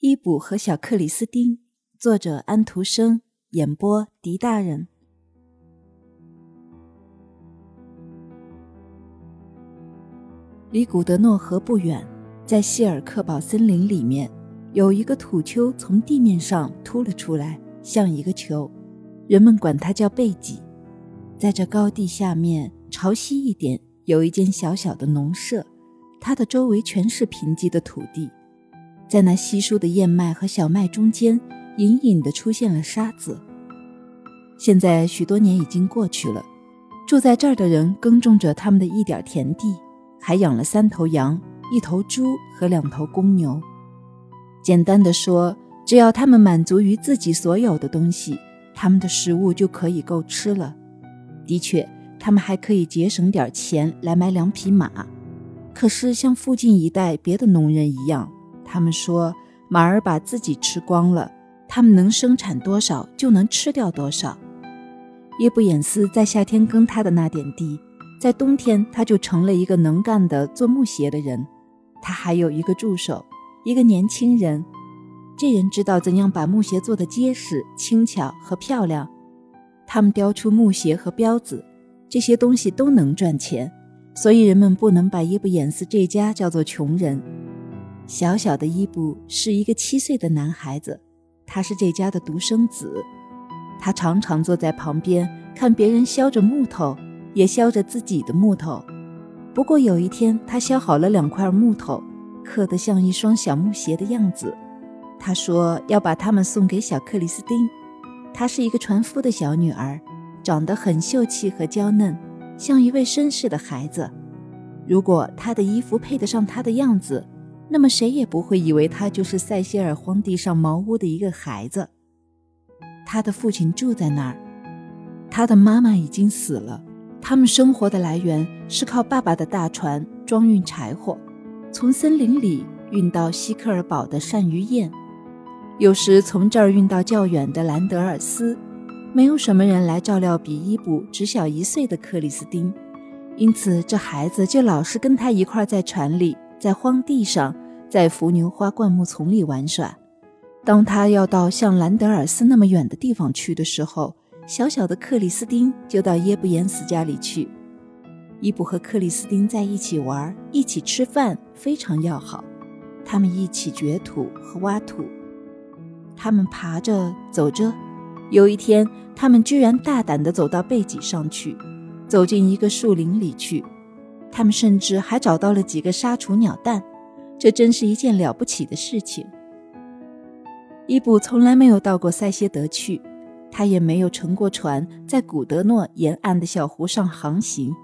伊卜和小克里斯汀，作者安徒生，演播狄大人。离古德诺河不远，在希尔克堡森林里面，有一个土丘从地面上凸了出来，像一个球，人们管它叫贝脊。在这高地下面，朝西一点，有一间小小的农舍，它的周围全是贫瘠的土地。在那稀疏的燕麦和小麦中间，隐隐地出现了沙子。现在许多年已经过去了，住在这儿的人耕种着他们的一点田地，还养了三头羊、一头猪和两头公牛。简单的说，只要他们满足于自己所有的东西，他们的食物就可以够吃了。的确，他们还可以节省点钱来买两匹马。可是像附近一带别的农人一样，他们说，马儿把自己吃光了，他们能生产多少就能吃掉多少。耶布衍斯在夏天耕他的那点地，在冬天他就成了一个能干的做木鞋的人。他还有一个助手，一个年轻人。这人知道怎样把木鞋做得结实、轻巧和漂亮。他们雕出木鞋和标子，这些东西都能赚钱，所以人们不能把耶布衍斯这家叫做穷人。小小的伊布是一个七岁的男孩子，他是这家的独生子。他常常坐在旁边看别人削着木头，也削着自己的木头。不过有一天，他削好了两块木头，刻得像一双小木鞋的样子。他说要把它们送给小克里斯汀。她是一个船夫的小女儿，长得很秀气和娇嫩，像一位绅士的孩子。如果她的衣服配得上她的样子，那么谁也不会以为他就是塞西尔荒地上茅屋的一个孩子。他的父亲住在那儿，他的妈妈已经死了。他们生活的来源是靠爸爸的大船装运柴火，从森林里运到西克尔堡的鳝鱼宴，有时从这儿运到较远的兰德尔斯。没有什么人来照料比伊布只小一岁的克里斯汀，因此这孩子就老是跟他一块在船里。在荒地上，在伏牛花灌木丛里玩耍。当他要到像兰德尔斯那么远的地方去的时候，小小的克里斯汀就到耶布延斯家里去。伊布和克里斯汀在一起玩，一起吃饭，非常要好。他们一起掘土和挖土，他们爬着走着。有一天，他们居然大胆地走到背脊上去，走进一个树林里去。他们甚至还找到了几个杀虫鸟蛋，这真是一件了不起的事情。伊布从来没有到过塞歇德去，他也没有乘过船在古德诺沿岸的小湖上航行。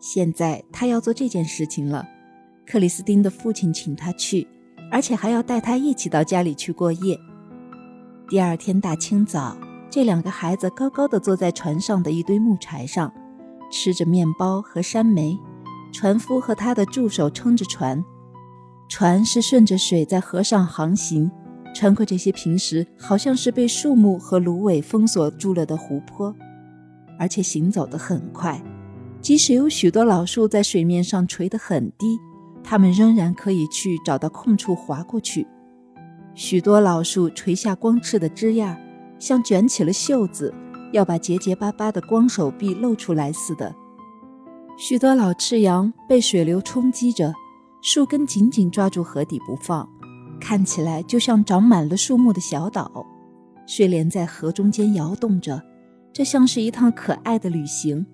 现在他要做这件事情了。克里斯汀的父亲请他去，而且还要带他一起到家里去过夜。第二天大清早，这两个孩子高高的坐在船上的一堆木柴上，吃着面包和山梅。船夫和他的助手撑着船，船是顺着水在河上航行，穿过这些平时好像是被树木和芦苇封锁住了的湖泊，而且行走得很快。即使有许多老树在水面上垂得很低，他们仍然可以去找到空处滑过去。许多老树垂下光赤的枝桠，像卷起了袖子，要把结结巴巴的光手臂露出来似的。许多老赤杨被水流冲击着，树根紧紧抓住河底不放，看起来就像长满了树木的小岛。睡莲在河中间摇动着，这像是一趟可爱的旅行。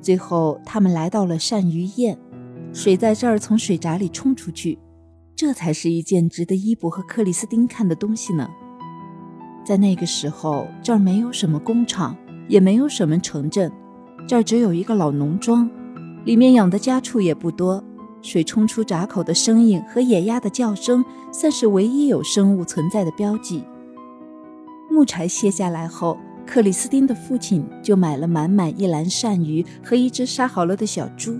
最后，他们来到了鳝鱼堰，水在这儿从水闸里冲出去，这才是一件值得伊布和克里斯汀看的东西呢。在那个时候，这儿没有什么工厂，也没有什么城镇，这儿只有一个老农庄。里面养的家畜也不多，水冲出闸口的声音和野鸭的叫声，算是唯一有生物存在的标记。木柴卸下来后，克里斯汀的父亲就买了满满一篮鳝鱼和一只杀好了的小猪。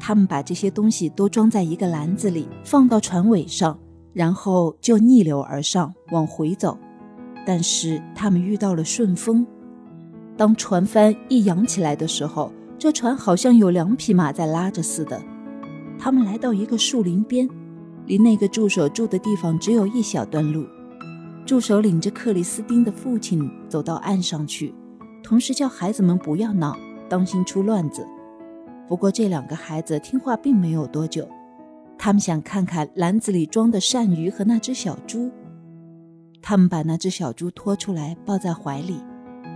他们把这些东西都装在一个篮子里，放到船尾上，然后就逆流而上往回走。但是他们遇到了顺风，当船帆一扬起来的时候。这船好像有两匹马在拉着似的。他们来到一个树林边，离那个助手住的地方只有一小段路。助手领着克里斯汀的父亲走到岸上去，同时叫孩子们不要闹，当心出乱子。不过这两个孩子听话并没有多久，他们想看看篮子里装的鳝鱼和那只小猪。他们把那只小猪拖出来，抱在怀里。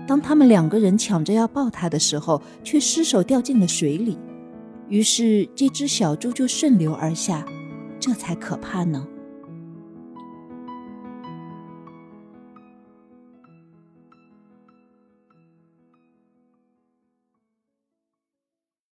当他们两个人抢着要抱它的时候，却失手掉进了水里。于是这只小猪就顺流而下，这才可怕呢。